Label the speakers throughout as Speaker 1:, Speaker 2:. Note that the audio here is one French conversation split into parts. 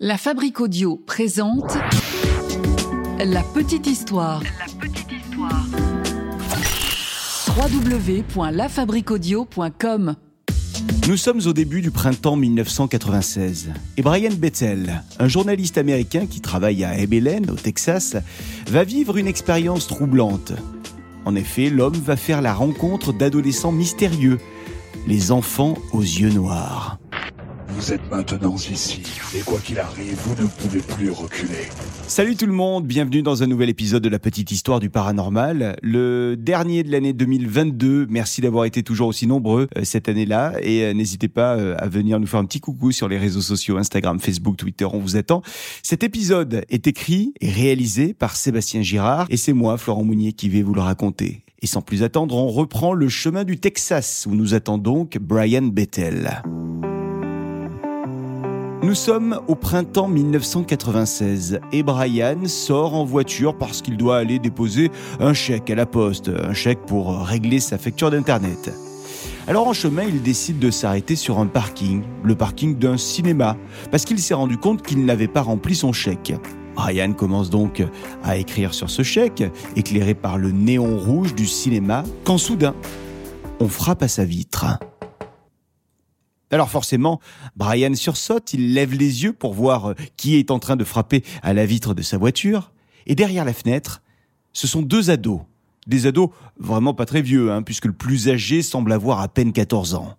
Speaker 1: La Fabrique Audio présente La Petite Histoire. La Petite Histoire. www.lafabriqueaudio.com
Speaker 2: Nous sommes au début du printemps 1996 et Brian Bettel, un journaliste américain qui travaille à Abilene, au Texas, va vivre une expérience troublante. En effet, l'homme va faire la rencontre d'adolescents mystérieux, les enfants aux yeux noirs.
Speaker 3: Vous êtes maintenant ici, et quoi qu'il arrive, vous ne pouvez plus reculer.
Speaker 2: Salut tout le monde, bienvenue dans un nouvel épisode de la petite histoire du paranormal, le dernier de l'année 2022. Merci d'avoir été toujours aussi nombreux euh, cette année-là et euh, n'hésitez pas euh, à venir nous faire un petit coucou sur les réseaux sociaux Instagram, Facebook, Twitter, on vous attend. Cet épisode est écrit et réalisé par Sébastien Girard et c'est moi, Florent Mounier, qui vais vous le raconter. Et sans plus attendre, on reprend le chemin du Texas où nous attend donc Brian Bettel. Nous sommes au printemps 1996 et Brian sort en voiture parce qu'il doit aller déposer un chèque à la poste, un chèque pour régler sa facture d'internet. Alors en chemin, il décide de s'arrêter sur un parking, le parking d'un cinéma, parce qu'il s'est rendu compte qu'il n'avait pas rempli son chèque. Brian commence donc à écrire sur ce chèque, éclairé par le néon rouge du cinéma, quand soudain, on frappe à sa vitre. Alors forcément, Brian sursaute, il lève les yeux pour voir euh, qui est en train de frapper à la vitre de sa voiture, et derrière la fenêtre, ce sont deux ados. Des ados vraiment pas très vieux, hein, puisque le plus âgé semble avoir à peine 14 ans.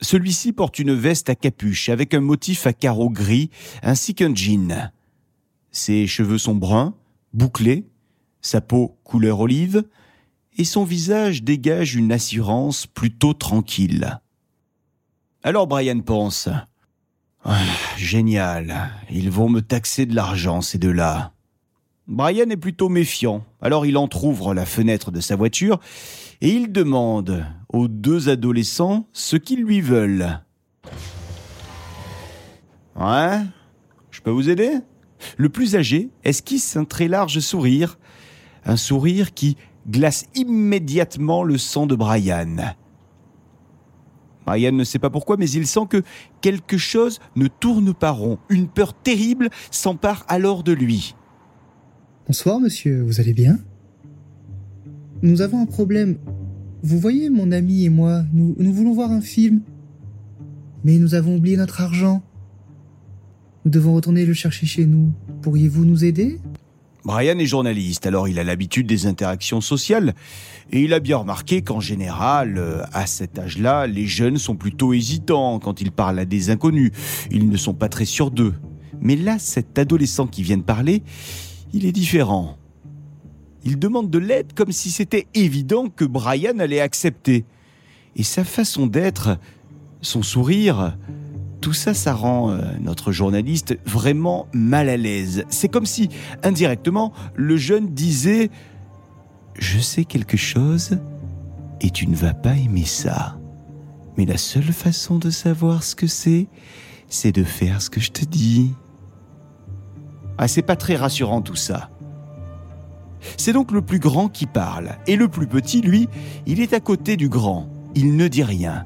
Speaker 2: Celui-ci porte une veste à capuche avec un motif à carreaux gris ainsi qu'un jean. Ses cheveux sont bruns, bouclés, sa peau couleur olive, et son visage dégage une assurance plutôt tranquille. Alors Brian pense ah, Génial, ils vont me taxer de l'argent ces deux-là. Brian est plutôt méfiant, alors il entr'ouvre la fenêtre de sa voiture et il demande aux deux adolescents ce qu'ils lui veulent. Ouais Je peux vous aider? Le plus âgé esquisse un très large sourire, un sourire qui glace immédiatement le sang de Brian. Brian ne sait pas pourquoi, mais il sent que quelque chose ne tourne pas rond. Une peur terrible s'empare alors de lui.
Speaker 4: Bonsoir, monsieur, vous allez bien? Nous avons un problème. Vous voyez, mon ami et moi, nous, nous voulons voir un film. Mais nous avons oublié notre argent. Nous devons retourner le chercher chez nous. Pourriez-vous nous aider?
Speaker 2: Brian est journaliste, alors il a l'habitude des interactions sociales. Et il a bien remarqué qu'en général, euh, à cet âge-là, les jeunes sont plutôt hésitants quand ils parlent à des inconnus. Ils ne sont pas très sûrs d'eux. Mais là, cet adolescent qui vient de parler, il est différent. Il demande de l'aide comme si c'était évident que Brian allait accepter. Et sa façon d'être, son sourire, tout ça, ça rend euh, notre journaliste vraiment mal à l'aise. C'est comme si, indirectement, le jeune disait ⁇ Je sais quelque chose et tu ne vas pas aimer ça. Mais la seule façon de savoir ce que c'est, c'est de faire ce que je te dis. ⁇ Ah, c'est pas très rassurant tout ça. C'est donc le plus grand qui parle. Et le plus petit, lui, il est à côté du grand. Il ne dit rien.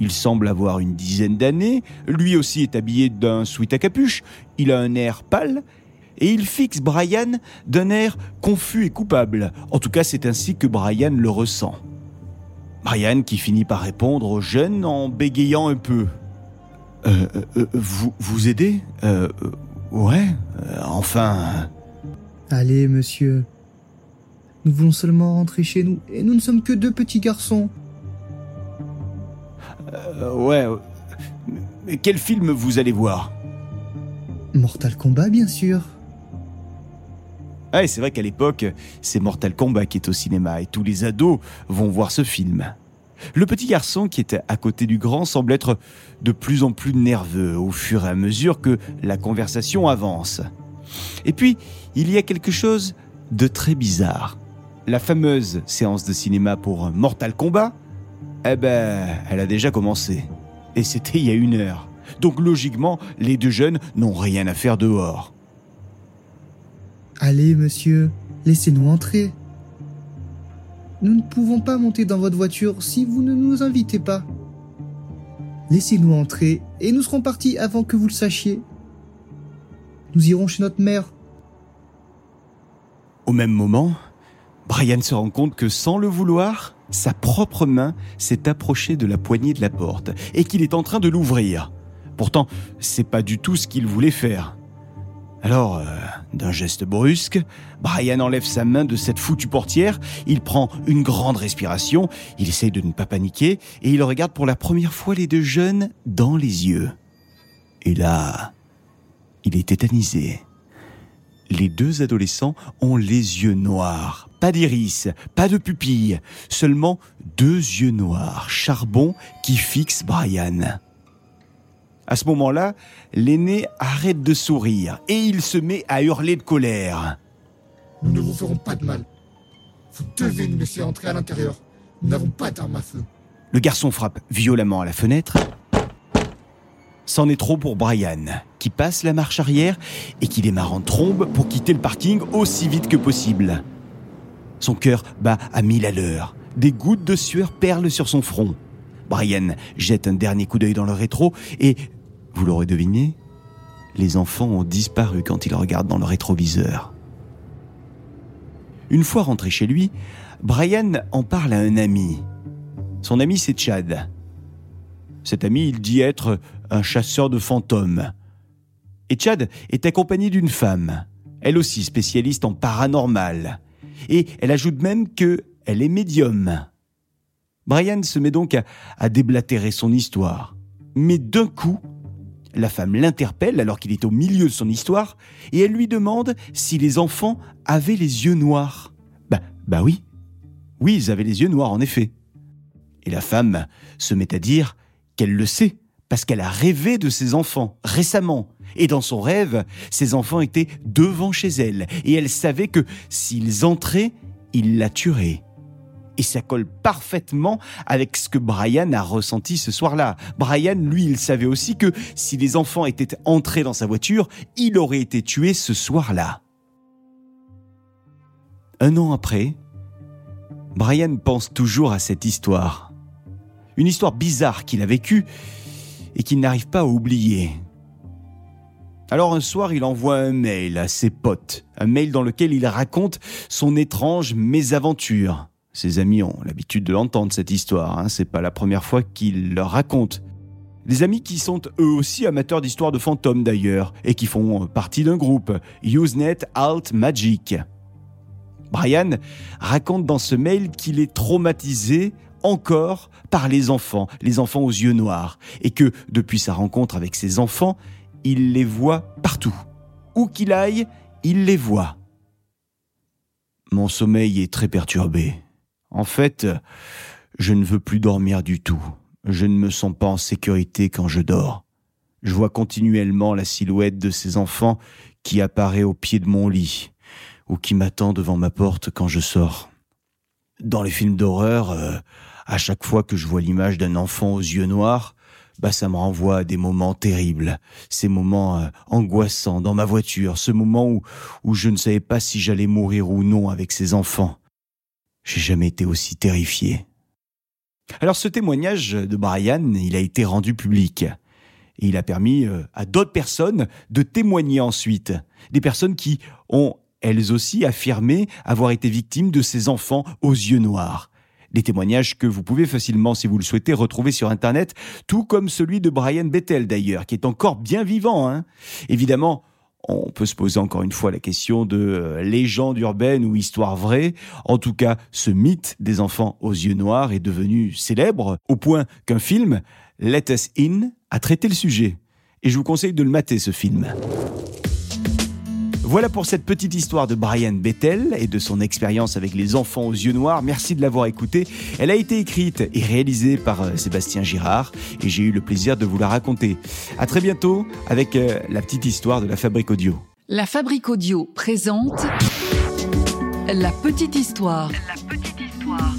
Speaker 2: Il semble avoir une dizaine d'années, lui aussi est habillé d'un sweat à capuche, il a un air pâle, et il fixe Brian d'un air confus et coupable. En tout cas, c'est ainsi que Brian le ressent. Brian qui finit par répondre au jeune en bégayant un peu. Euh, euh, euh vous, vous aidez? Euh, Ouais, enfin...
Speaker 4: Allez, monsieur. Nous voulons seulement rentrer chez nous, et nous ne sommes que deux petits garçons.
Speaker 2: Euh, ouais. Mais quel film vous allez voir?
Speaker 4: Mortal Kombat, bien sûr.
Speaker 2: Ah, c'est vrai qu'à l'époque, c'est Mortal Kombat qui est au cinéma et tous les ados vont voir ce film. Le petit garçon qui était à côté du grand semble être de plus en plus nerveux au fur et à mesure que la conversation avance. Et puis, il y a quelque chose de très bizarre. La fameuse séance de cinéma pour Mortal Kombat eh ben, elle a déjà commencé. Et c'était il y a une heure. Donc logiquement, les deux jeunes n'ont rien à faire dehors.
Speaker 4: Allez, monsieur, laissez-nous entrer. Nous ne pouvons pas monter dans votre voiture si vous ne nous invitez pas. Laissez-nous entrer et nous serons partis avant que vous le sachiez. Nous irons chez notre mère.
Speaker 2: Au même moment, Brian se rend compte que sans le vouloir, sa propre main s'est approchée de la poignée de la porte et qu'il est en train de l'ouvrir. Pourtant, c'est pas du tout ce qu'il voulait faire. Alors, euh, d'un geste brusque, Brian enlève sa main de cette foutue portière, il prend une grande respiration, il essaye de ne pas paniquer, et il regarde pour la première fois les deux jeunes dans les yeux. Et là, il est tétanisé. Les deux adolescents ont les yeux noirs, pas d'iris, pas de pupilles, seulement deux yeux noirs, charbon, qui fixent Brian. À ce moment-là, l'aîné arrête de sourire et il se met à hurler de colère.
Speaker 3: Nous ne vous ferons pas de mal. Vous devez nous laisser entrer à l'intérieur. Nous n'avons pas d'armes à feu.
Speaker 2: Le garçon frappe violemment à la fenêtre. C'en est trop pour Brian, qui passe la marche arrière et qui démarre en trombe pour quitter le parking aussi vite que possible. Son cœur bat à mille à l'heure. Des gouttes de sueur perlent sur son front. Brian jette un dernier coup d'œil dans le rétro et vous l'aurez deviné, les enfants ont disparu quand il regarde dans le rétroviseur. Une fois rentré chez lui, Brian en parle à un ami. Son ami, c'est Chad. Cet ami, il dit être un chasseur de fantômes. Et Chad est accompagné d'une femme, elle aussi spécialiste en paranormal. Et elle ajoute même que elle est médium. Brian se met donc à, déblatérer son histoire. Mais d'un coup, la femme l'interpelle alors qu'il est au milieu de son histoire et elle lui demande si les enfants avaient les yeux noirs. Bah, bah oui. Oui, ils avaient les yeux noirs en effet. Et la femme se met à dire qu'elle le sait parce qu'elle a rêvé de ses enfants récemment. Et dans son rêve, ses enfants étaient devant chez elle et elle savait que s'ils entraient, ils la tueraient. Et ça colle parfaitement avec ce que Brian a ressenti ce soir-là. Brian, lui, il savait aussi que si les enfants étaient entrés dans sa voiture, il aurait été tué ce soir-là. Un an après, Brian pense toujours à cette histoire. Une histoire bizarre qu'il a vécue et qu'il n'arrive pas à oublier. Alors un soir, il envoie un mail à ses potes, un mail dans lequel il raconte son étrange mésaventure. Ses amis ont l'habitude de l'entendre, cette histoire. Hein. C'est pas la première fois qu'il leur raconte. Des amis qui sont eux aussi amateurs d'histoires de fantômes d'ailleurs, et qui font partie d'un groupe, Usenet Alt Magic. Brian raconte dans ce mail qu'il est traumatisé encore par les enfants, les enfants aux yeux noirs, et que depuis sa rencontre avec ses enfants, il les voit partout. Où qu'il aille, il les voit. Mon sommeil est très perturbé. En fait, je ne veux plus dormir du tout. Je ne me sens pas en sécurité quand je dors. Je vois continuellement la silhouette de ces enfants qui apparaît au pied de mon lit ou qui m'attend devant ma porte quand je sors. Dans les films d'horreur, euh, à chaque fois que je vois l'image d'un enfant aux yeux noirs, bah ça me renvoie à des moments terribles, ces moments euh, angoissants dans ma voiture, ce moment où, je ne savais pas si j'allais mourir ou non avec ces enfants. J'ai jamais été aussi terrifié. Alors ce témoignage de Brian, il a été rendu public. Et il a permis euh, à d'autres personnes de témoigner ensuite. Des personnes qui ont, elles aussi, affirmé avoir été victimes de ces enfants aux yeux noirs. Des témoignages que vous pouvez facilement, si vous le souhaitez, retrouver sur Internet, tout comme celui de Brian Bethel d'ailleurs, qui est encore bien vivant. Hein. Évidemment, on peut se poser encore une fois la question de euh, légende urbaine ou histoire vraie. En tout cas, ce mythe des enfants aux yeux noirs est devenu célèbre au point qu'un film, Let Us In, a traité le sujet. Et je vous conseille de le mater, ce film. Voilà pour cette petite histoire de Brian Bethel et de son expérience avec les enfants aux yeux noirs. Merci de l'avoir écoutée. Elle a été écrite et réalisée par euh, Sébastien Girard et j'ai eu le plaisir de vous la raconter. À très bientôt avec euh, la petite histoire de la Fabrique Audio.
Speaker 1: La Fabrique Audio présente La petite histoire. La petite histoire.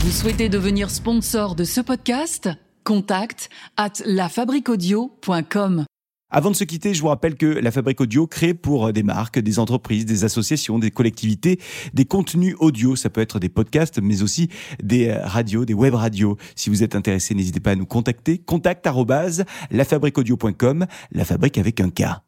Speaker 1: Vous souhaitez devenir sponsor de ce podcast? Contact at lafabriquaudio.com.
Speaker 2: Avant de se quitter, je vous rappelle que la Fabrique Audio crée pour des marques, des entreprises, des associations, des collectivités, des contenus audio. Ça peut être des podcasts, mais aussi des radios, des web radios. Si vous êtes intéressé, n'hésitez pas à nous contacter. Contact la fabrique audio.com, la fabrique avec un K.